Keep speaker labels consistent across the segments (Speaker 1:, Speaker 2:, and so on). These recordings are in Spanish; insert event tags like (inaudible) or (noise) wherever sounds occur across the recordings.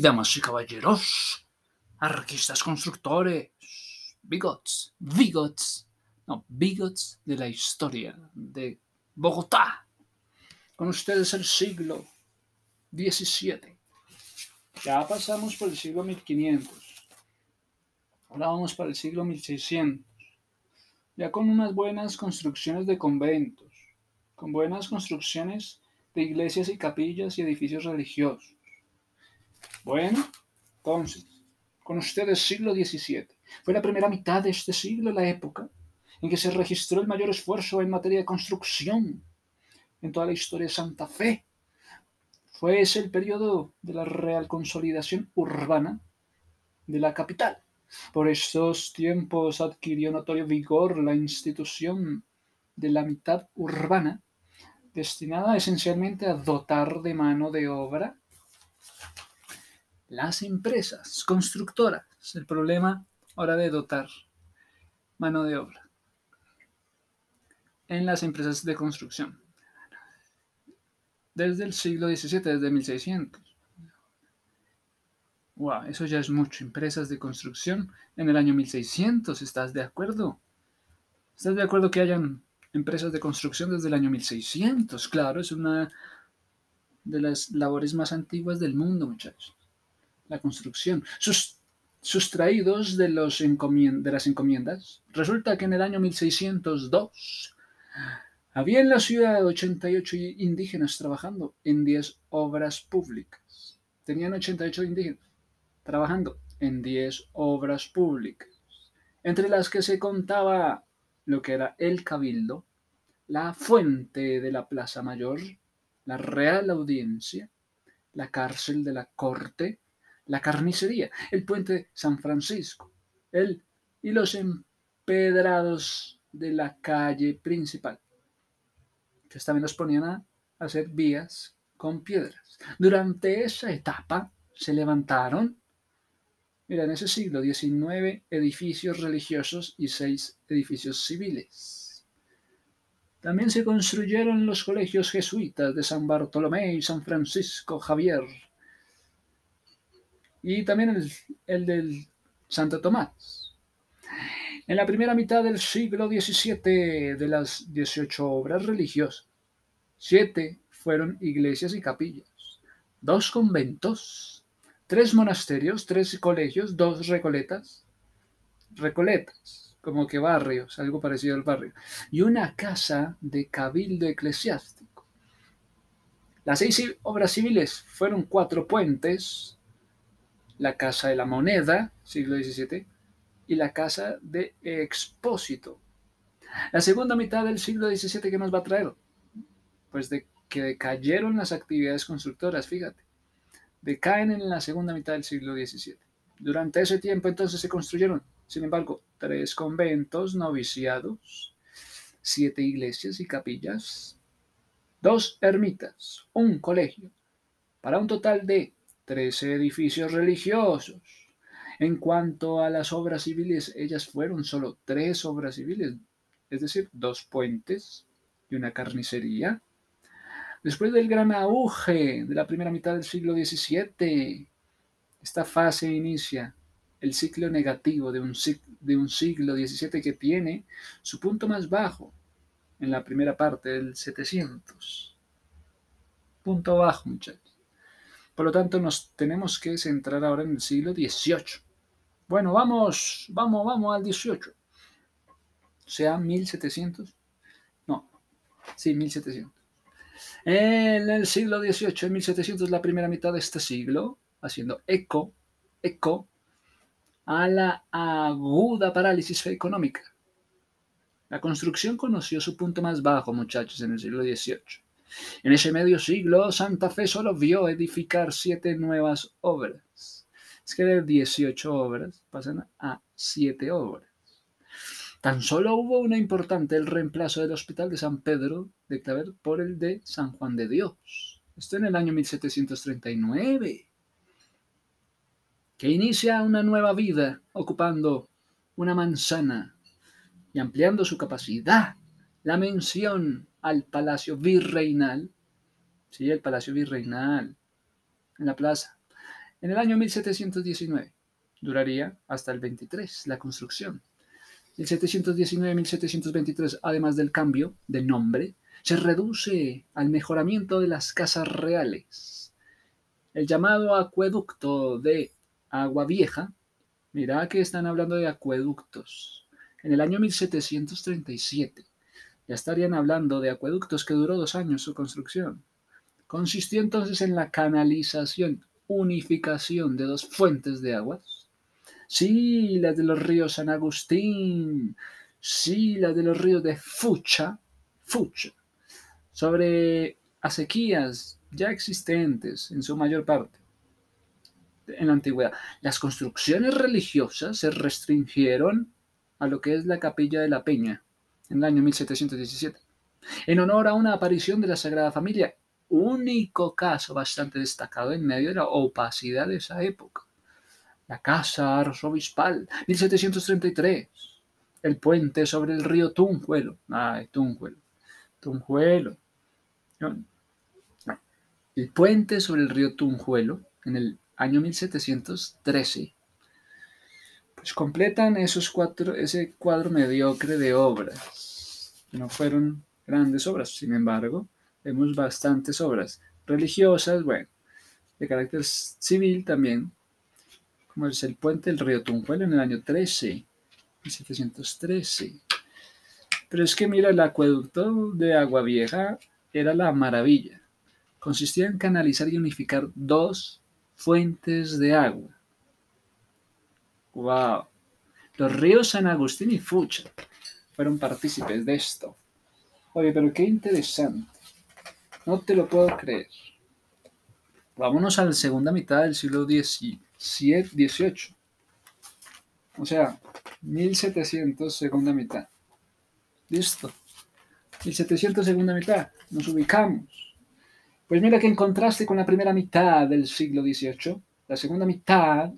Speaker 1: damas y caballeros, arquistas constructores, bigots, bigots, no, bigots de la historia de Bogotá. Con ustedes el siglo XVII. Ya pasamos por el siglo 1500. Ahora vamos para el siglo 1600. Ya con unas buenas construcciones de conventos, con buenas construcciones de iglesias y capillas y edificios religiosos. Bueno, entonces, con ustedes siglo XVII. Fue la primera mitad de este siglo la época en que se registró el mayor esfuerzo en materia de construcción en toda la historia de Santa Fe. Fue ese el periodo de la real consolidación urbana de la capital. Por estos tiempos adquirió notorio vigor la institución de la mitad urbana, destinada esencialmente a dotar de mano de obra las empresas constructoras. El problema ahora de dotar mano de obra en las empresas de construcción. Desde el siglo XVII, desde 1600. Wow, eso ya es mucho. Empresas de construcción en el año 1600, ¿estás de acuerdo? ¿Estás de acuerdo que hayan empresas de construcción desde el año 1600? Claro, es una de las labores más antiguas del mundo, muchachos la construcción, sus, sustraídos de, los de las encomiendas. Resulta que en el año 1602 había en la ciudad 88 indígenas trabajando en 10 obras públicas. Tenían 88 indígenas trabajando en 10 obras públicas, entre las que se contaba lo que era el cabildo, la fuente de la Plaza Mayor, la Real Audiencia, la cárcel de la Corte, la carnicería, el puente San Francisco, el y los empedrados de la calle principal. Que también nos ponían a hacer vías con piedras. Durante esa etapa se levantaron, mira, en ese siglo XIX, edificios religiosos y seis edificios civiles. También se construyeron los colegios jesuitas de San Bartolomé y San Francisco Javier, y también el, del Santo Tomás. En la primera mitad del siglo XVII, de las 18 obras religiosas, siete fueron iglesias y capillas, dos conventos, tres monasterios, tres colegios, dos recoletas, recoletas, como que barrios, algo parecido al barrio, y una casa de cabildo eclesiástico. Las seis obras civiles fueron cuatro puentes, la Casa de la Moneda, siglo XVII, y la Casa de Expósito. La segunda mitad del siglo XVII, ¿qué nos va a traer? Pues de que decayeron las actividades constructoras, fíjate. Decaen en la segunda mitad del siglo XVII. Durante ese tiempo entonces se construyeron, sin embargo, tres conventos noviciados, siete iglesias y capillas, dos ermitas, un colegio, para un total de 13 edificios religiosos. En cuanto a las obras civiles, ellas fueron solo tres obras civiles, es decir, dos puentes y una carnicería. Después del gran auge de la primera mitad del siglo XVII, esta fase inicia el ciclo negativo de un, de un siglo XVII que tiene su punto más bajo en la primera parte del 700. Punto bajo, muchachos. Por lo tanto, nos tenemos que centrar ahora en el siglo XVIII. Bueno, vamos, vamos, vamos al XVIII. O sea, 1700. No, sí, 1700. En el siglo XVIII, en 1700, la primera mitad de este siglo, haciendo eco, eco a la aguda parálisis económica. La construcción conoció su punto más bajo, muchachos, en el siglo XVIII. En ese medio siglo, Santa Fe solo vio edificar siete nuevas obras. Es que de 18 obras pasan a siete obras. Tan solo hubo una importante, el reemplazo del Hospital de San Pedro de Claver por el de San Juan de Dios. Esto en el año 1739, que inicia una nueva vida ocupando una manzana y ampliando su capacidad. La mención al Palacio Virreinal, sí, el Palacio Virreinal, en la plaza, En el año 1719 duraría hasta el 23 la construcción. El 719-1723, además del cambio de nombre, se reduce al mejoramiento de las casas reales. El llamado acueducto de Agua Vieja, mira que están hablando de acueductos. En el año 1737 ya estarían hablando de acueductos que duró dos años su construcción. Consistió entonces en la canalización, unificación de dos fuentes de aguas. Sí, las de los ríos San Agustín, sí, las de los ríos de Fucha, Fucha, sobre acequias ya existentes en su mayor parte en la antigüedad. Las construcciones religiosas se restringieron a lo que es la capilla de la Peña en el año 1717, en honor a una aparición de la Sagrada Familia, único caso bastante destacado en medio de la opacidad de esa época. La casa arzobispal, 1733, el puente sobre el río Tunjuelo, ay, Tunjuelo, Tunjuelo, el puente sobre el río Tunjuelo en el año 1713 pues completan esos cuatro, ese cuadro mediocre de obras. No fueron grandes obras, sin embargo, vemos bastantes obras religiosas, bueno, de carácter civil también, como es el puente del río Tunjuelo en el año 13, 1713. Pero es que mira, el acueducto de Agua Vieja era la maravilla. Consistía en canalizar y unificar dos fuentes de agua Wow. Los ríos San Agustín y Fucha fueron partícipes de esto. Oye, pero qué interesante. No te lo puedo creer. Vámonos a la segunda mitad del siglo XVIII. O sea, 1700 segunda mitad. Listo. 1700 segunda mitad. Nos ubicamos. Pues mira que en contraste con la primera mitad del siglo XVIII, la segunda mitad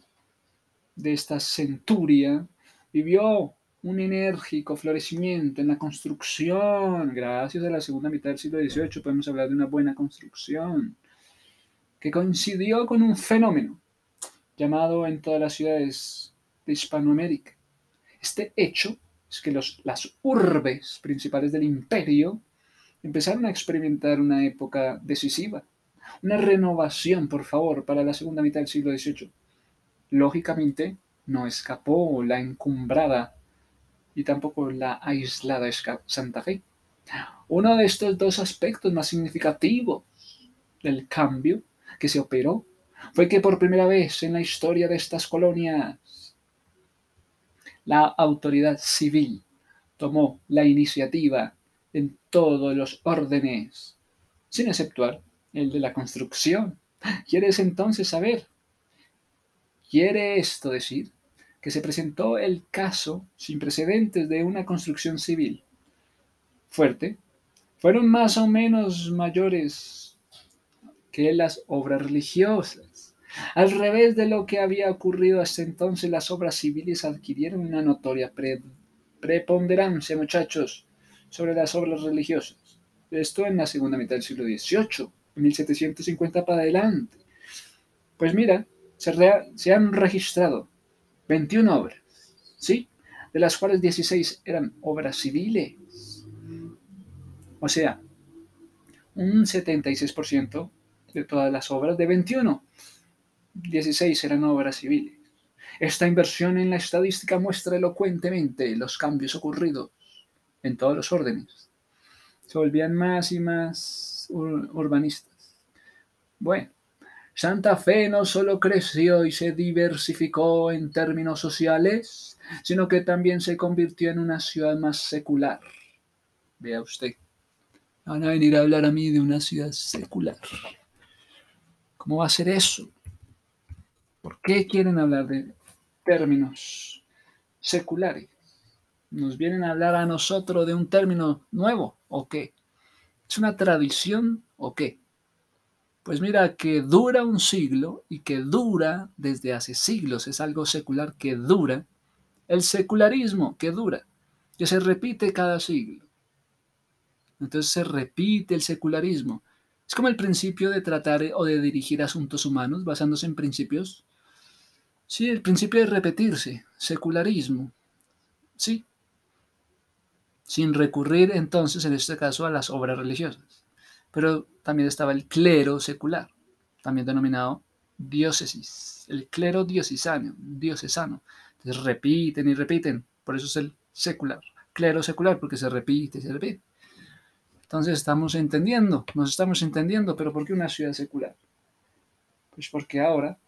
Speaker 1: de esta centuria vivió un enérgico florecimiento en la construcción. Gracias a la segunda mitad del siglo XVIII podemos hablar de una buena construcción que coincidió con un fenómeno llamado en todas las ciudades de Hispanoamérica. Este hecho es que los, las urbes principales del imperio empezaron a experimentar una época decisiva, una renovación, por favor, para la segunda mitad del siglo XVIII Lógicamente, no escapó la encumbrada y tampoco la aislada Santa Fe. Uno de estos dos aspectos más significativos del cambio que se operó fue que por primera vez en la historia de estas colonias la autoridad civil tomó la iniciativa en todos los órdenes, sin exceptuar el de la construcción. ¿Quieres entonces saber Quiere esto decir que se presentó el caso sin precedentes de una construcción civil fuerte. Fueron más o menos mayores que las obras religiosas. Al revés de lo que había ocurrido hasta entonces, las obras civiles adquirieron una notoria preponderancia, muchachos, sobre las obras religiosas. Esto en la segunda mitad del siglo XVIII, 1750 para adelante. Pues mira, se, han registrado 21 obras, ¿sí? De las cuales 16 eran obras civiles. O sea, un 76% de todas las obras de 21, 16 eran obras civiles. Esta inversión en la estadística muestra elocuentemente los cambios ocurridos en todos los órdenes. Se volvían más y más urbanistas. Bueno, Santa Fe no solo creció y se diversificó en términos sociales, sino que también se convirtió en una ciudad más secular. Vea usted, van a venir a hablar a mí de una ciudad secular. ¿Cómo va a ser eso? ¿Por qué quieren hablar de términos seculares? ¿Nos vienen a hablar a nosotros de un término nuevo o qué? ¿Es una tradición o qué? Pues mira, que dura un siglo y que dura desde hace siglos, es algo secular que dura. El secularismo que dura, que se repite cada siglo. Entonces se repite el secularismo. Es como el principio de tratar o de dirigir asuntos humanos basándose en principios. Sí, el principio de repetirse, secularismo. Sí. Sin recurrir entonces, en este caso, a las obras religiosas. Pero también estaba el clero secular, también denominado diócesis, el clero diocesano, diocesano. Entonces repiten y repiten, por eso es el secular, clero secular, porque se repite y se repite. Entonces estamos entendiendo, nos estamos entendiendo, pero ¿por qué una ciudad secular? Pues porque ahora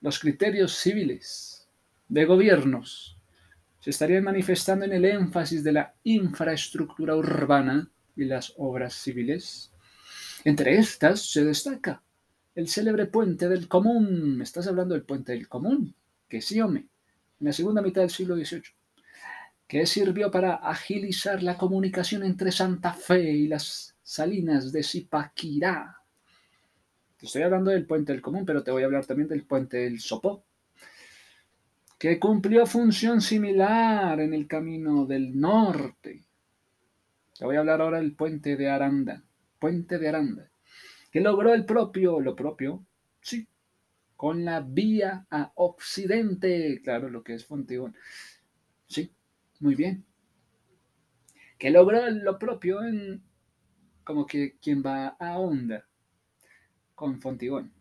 Speaker 1: los criterios civiles de gobiernos se estarían manifestando en el énfasis de la infraestructura urbana y las obras civiles. Entre estas se destaca el célebre puente del común. ¿Me estás hablando del puente del común? Que sí, hombre, en la segunda mitad del siglo XVIII que sirvió para agilizar la comunicación entre Santa Fe y las salinas de Zipaquirá. Te estoy hablando del puente del común, pero te voy a hablar también del puente del Sopó, que cumplió función similar en el camino del norte. Te voy a hablar ahora del puente de Aranda, puente de Aranda, que logró el propio, lo propio, sí, con la vía a occidente, claro, lo que es Fontibón, sí, muy bien. Que logró lo propio en como que quien va a onda con Fontigón.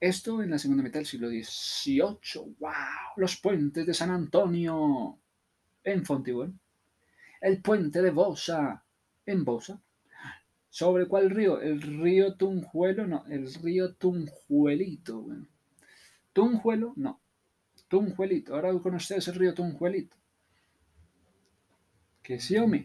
Speaker 1: Esto en la segunda mitad del siglo XVIII. ¡Wow! Los puentes de San Antonio en Fontigón. El puente de Bosa en Bosa. ¿Sobre cuál río? El río Tunjuelo, no, el río Tunjuelito. Tunjuelo, no. Tunjuelito. Ahora con ustedes el río Tunjuelito que hombre,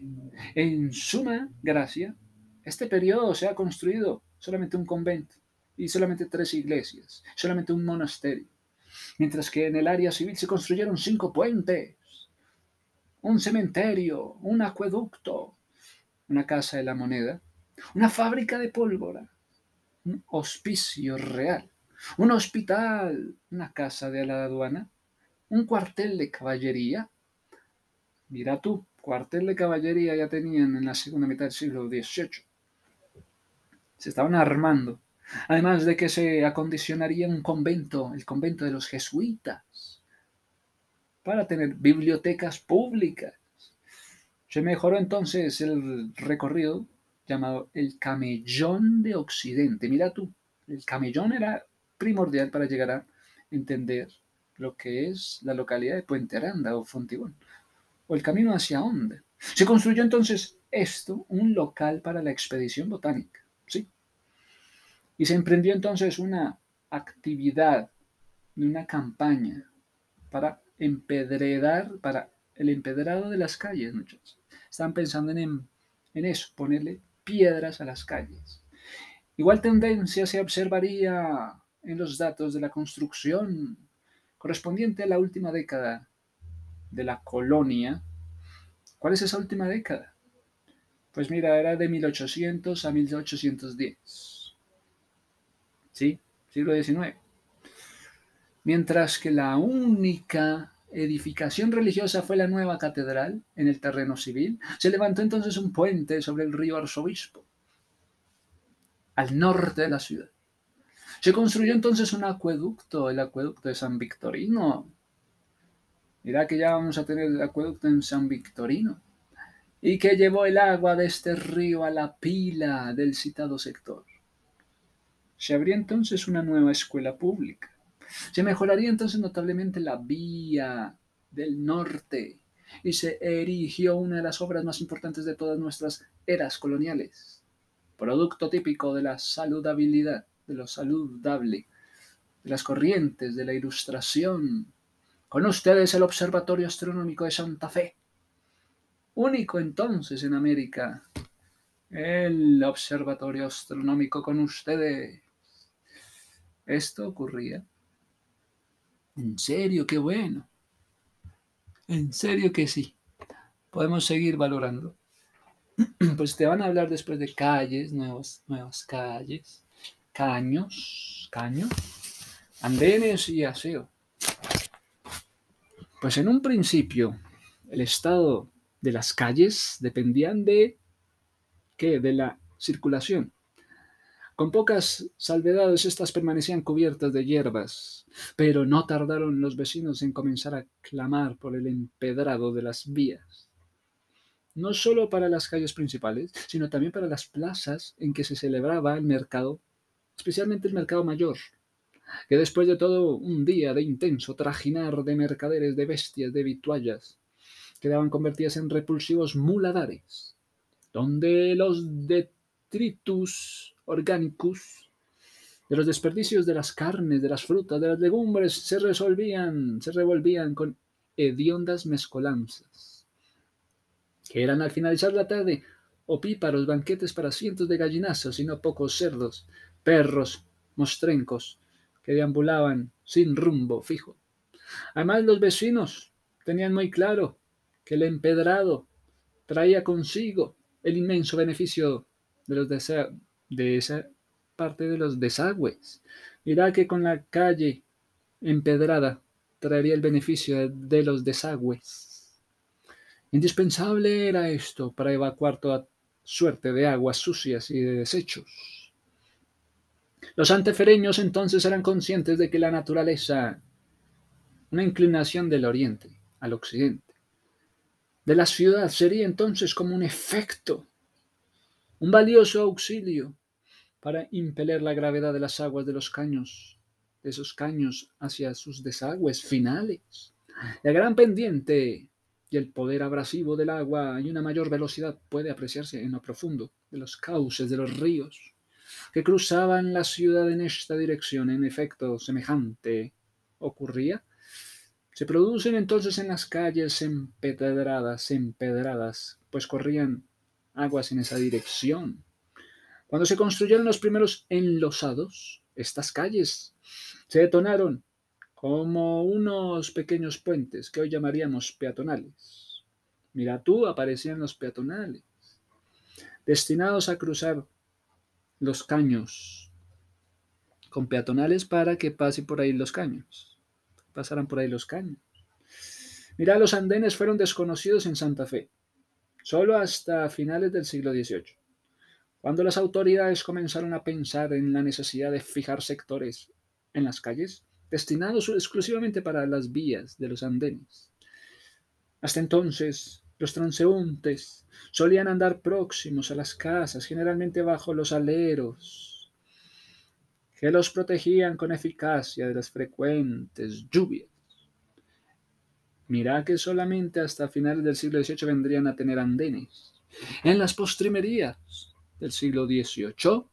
Speaker 1: En suma gracia, este periodo se ha construido solamente un convento y solamente tres iglesias, solamente un monasterio, mientras que en el área civil se construyeron cinco puentes, un cementerio, un acueducto, una casa de la moneda, una fábrica de pólvora, un hospicio real, un hospital, una casa de la aduana, un cuartel de caballería. Mira tú, cuartel de caballería ya tenían en la segunda mitad del siglo XVIII. Se estaban armando. Además de que se acondicionaría un convento, el convento de los jesuitas, para tener bibliotecas públicas. Se mejoró entonces el recorrido llamado el camellón de Occidente. Mira tú, el camellón era primordial para llegar a entender lo que es la localidad de Puente Aranda o Fontibón o el camino hacia dónde. Se construyó entonces esto, un local para la expedición botánica, ¿sí? Y se emprendió entonces una actividad, una campaña para empedredar, para el empedrado de las calles, muchachos. Están pensando en, en eso, ponerle piedras a las calles. Igual tendencia se observaría en los datos de la construcción correspondiente a la última década de la colonia. ¿Cuál es esa última década? Pues mira, era de 1800 a 1810. ¿Sí? Siglo XIX. Mientras que la única edificación religiosa fue la nueva catedral en el terreno civil, se levantó entonces un puente sobre el río Arzobispo, al norte de la ciudad. Se construyó entonces un acueducto, el acueducto de San Victorino, Mira que ya vamos a tener el acueducto en San Victorino. Y que llevó el agua de este río a la pila del citado sector. Se abría entonces una nueva escuela pública. Se mejoraría entonces notablemente la vía del norte y se erigió una de las obras más importantes de todas nuestras eras coloniales, producto típico de la saludabilidad, de lo saludable, de las corrientes, de la ilustración, con ustedes el Observatorio Astronómico de Santa Fe. Único entonces en América. El Observatorio Astronómico con ustedes. Esto ocurría. En serio, qué bueno. En serio que sí. Podemos seguir valorando. (clears throat) Pues te van a hablar después de calles, nuevas, nuevas calles, caños, caños, andenes y aseo. Pues en un principio el estado de las calles dependían de ¿qué? De la circulación. Con pocas salvedades estas permanecían cubiertas de hierbas, pero no tardaron los vecinos en comenzar a clamar por el empedrado de las vías. No solo para las calles principales, sino también para las plazas en que se celebraba el mercado, especialmente el mercado mayor, que después de todo un día de intenso trajinar de mercaderes, de bestias, de vituallas, quedaban convertidas en repulsivos muladares, donde los detritus orgánicos de los desperdicios de las carnes, de las frutas, de las legumbres se resolvían, se revolvían con hediondas mezcolanzas, que eran al finalizar la tarde opíparos banquetes para cientos de gallinazos y no pocos cerdos, perros, mostrencos, que deambulaban sin rumbo fijo. Además, los vecinos tenían muy claro que el empedrado traía consigo el inmenso beneficio de, los de esa parte de los desagües. Mirá que con la calle empedrada traería el beneficio de los desagües. Indispensable era esto para evacuar toda suerte de aguas sucias y de desechos. Los antefereños entonces eran conscientes de que la naturaleza, una inclinación del oriente al occidente, de la ciudad sería entonces como un efecto, un valioso auxilio para impeler la gravedad de las aguas de los caños, de esos caños hacia sus desagües finales. La gran pendiente y el poder abrasivo del agua y una mayor velocidad puede apreciarse en lo profundo de los cauces de los ríos que cruzaban la ciudad en esta dirección. En efecto, semejante ocurría. Se producen entonces en las calles empedradas, empedradas, pues corrían aguas en esa dirección. Cuando se construyeron los primeros enlosados, estas calles se detonaron como unos pequeños puentes que hoy llamaríamos peatonales. Mira tú, aparecían los peatonales, destinados a cruzar los caños con peatonales para que pase por ahí los caños. Pasaran por ahí los caños. Mira, los andenes fueron desconocidos en Santa Fe, solo hasta finales del siglo XVIII, cuando las autoridades comenzaron a pensar en la necesidad de fijar sectores en las calles destinados exclusivamente para las vías de los andenes. Hasta entonces, los transeúntes solían andar próximos a las casas, generalmente bajo los aleros, que los protegían con eficacia de las frecuentes lluvias. Mira que solamente hasta finales del siglo XVIII vendrían a tener andenes. En las postrimerías del siglo XVIII,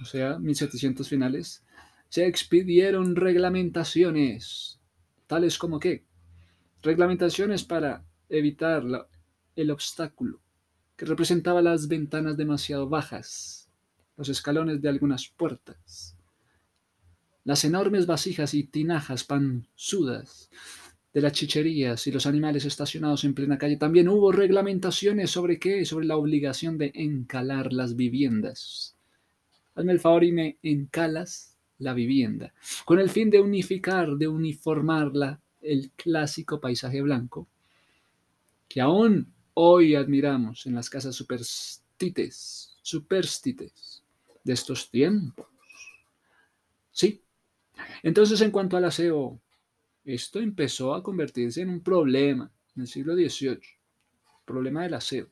Speaker 1: o sea, 1700 finales, se expidieron reglamentaciones, tales como que reglamentaciones para evitar el obstáculo que representaba las ventanas demasiado bajas, los escalones de algunas puertas, las enormes vasijas y tinajas panzudas de las chicherías y los animales estacionados en plena calle. También hubo reglamentaciones sobre qué, sobre la obligación de encalar las viviendas. Hazme el favor y me encalas la vivienda, con el fin de unificar, de uniformarla el clásico paisaje blanco que aún hoy admiramos en las casas superstites, superstites de estos tiempos. Sí. Entonces, en cuanto al aseo, esto empezó a convertirse en un problema en el siglo XVIII, problema del aseo.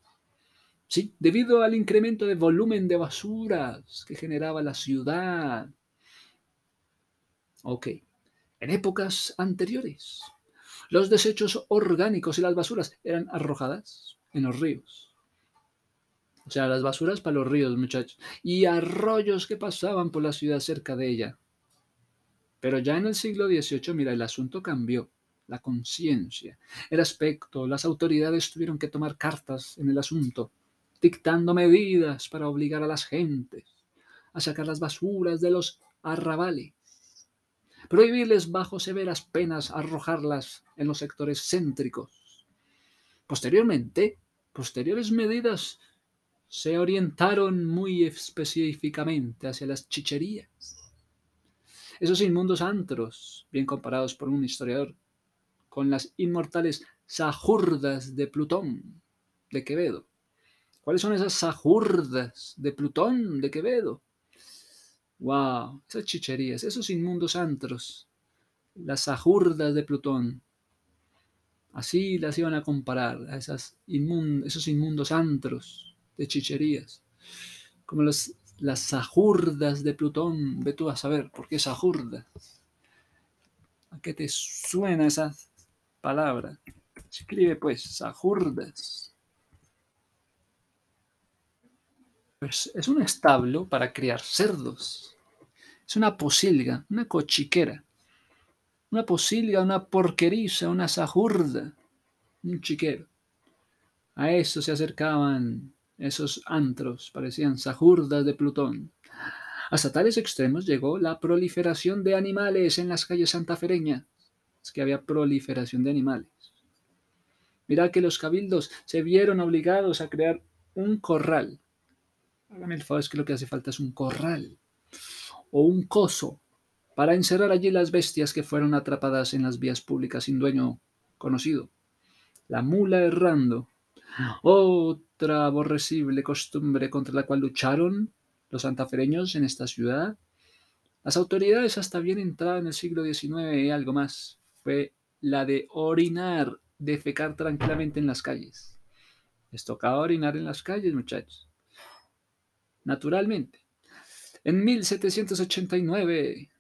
Speaker 1: Sí, debido al incremento de volumen de basuras que generaba la ciudad. Ok, en épocas anteriores, los desechos orgánicos y las basuras eran arrojadas en los ríos. O sea, las basuras para los ríos, muchachos. Y arroyos que pasaban por la ciudad cerca de ella. Pero ya en el siglo XVIII, mira, el asunto cambió. La conciencia, el aspecto, las autoridades tuvieron que tomar cartas en el asunto, dictando medidas para obligar a las gentes a sacar las basuras de los arrabales prohibirles bajo severas penas arrojarlas en los sectores céntricos. Posteriormente, posteriores medidas se orientaron muy específicamente hacia las chicherías. Esos inmundos antros, bien comparados por un historiador, con las inmortales sajurdas de Plutón, de Quevedo, ¿Cuáles son esas sajurdas de Plutón, de Quevedo? ¡Wow! Esas chicherías, esos inmundos antros, las sajurdas de Plutón. Así las iban a comparar a esas esos inmundos antros de chicherías. Como las sajurdas de Plutón. Ve tú a saber por qué sajurdas. ¿A qué te suena esa palabra? Escribe pues, sajurdas. Pues es un establo para criar cerdos. Es una posilga, una cochiquera. Una posilga, una porqueriza, una sajurda, un chiquero. A eso se acercaban esos antros, parecían sajurdas de Plutón. Hasta tales extremos llegó la proliferación de animales en las calles santafereñas. Es que había proliferación de animales. Mira que los cabildos se vieron obligados a crear un corral Hágame el favor, es que lo que hace falta es un corral o un coso para encerrar allí las bestias que fueron atrapadas en las vías públicas sin dueño conocido. La mula errando. Otra aborrecible costumbre contra la cual lucharon los santafereños en esta ciudad. Las autoridades hasta bien entrada en el siglo XIX y algo más fue la de orinar, defecar tranquilamente en las calles. Les tocaba orinar en las calles, muchachos naturalmente. En 1789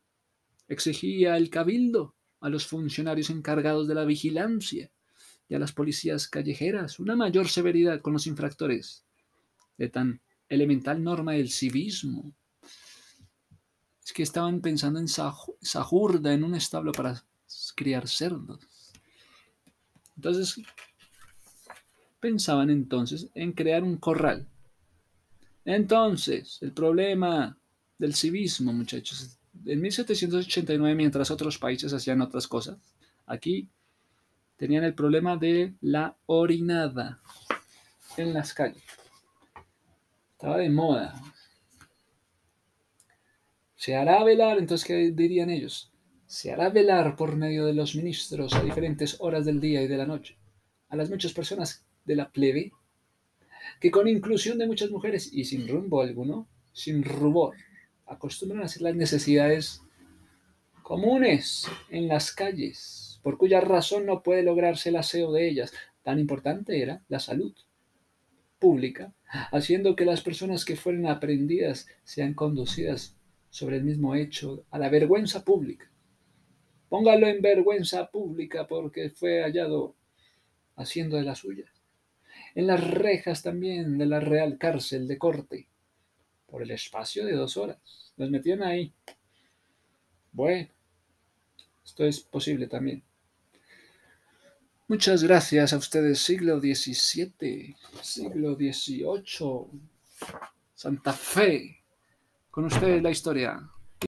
Speaker 1: exigía el cabildo a los funcionarios encargados de la vigilancia y a las policías callejeras una mayor severidad con los infractores de tan elemental norma del civismo. Es que estaban pensando en Sajurda, en un establo para criar cerdos. Entonces, pensaban entonces en crear un corral entonces, el problema del civismo, muchachos, en 1789, mientras otros países hacían otras cosas, aquí tenían el problema de la orinada en las calles. Estaba de moda. Se hará velar, entonces, ¿qué dirían ellos? Se hará velar por medio de los ministros a diferentes horas del día y de la noche a las muchas personas de la plebe que con inclusión de muchas mujeres y sin rumbo alguno, sin rubor, acostumbran a hacer las necesidades comunes en las calles, por cuya razón no puede lograrse el aseo de ellas. Tan importante era la salud pública, haciendo que las personas que fueren aprendidas sean conducidas sobre el mismo hecho a la vergüenza pública. Póngalo en vergüenza pública porque fue hallado haciendo de la suya en las rejas también de la Real Cárcel de Corte, por el espacio de dos horas. Los metían ahí. Bueno, esto es posible también. Muchas gracias a ustedes, siglo XVII, siglo XVIII, Santa Fe. Con ustedes la historia.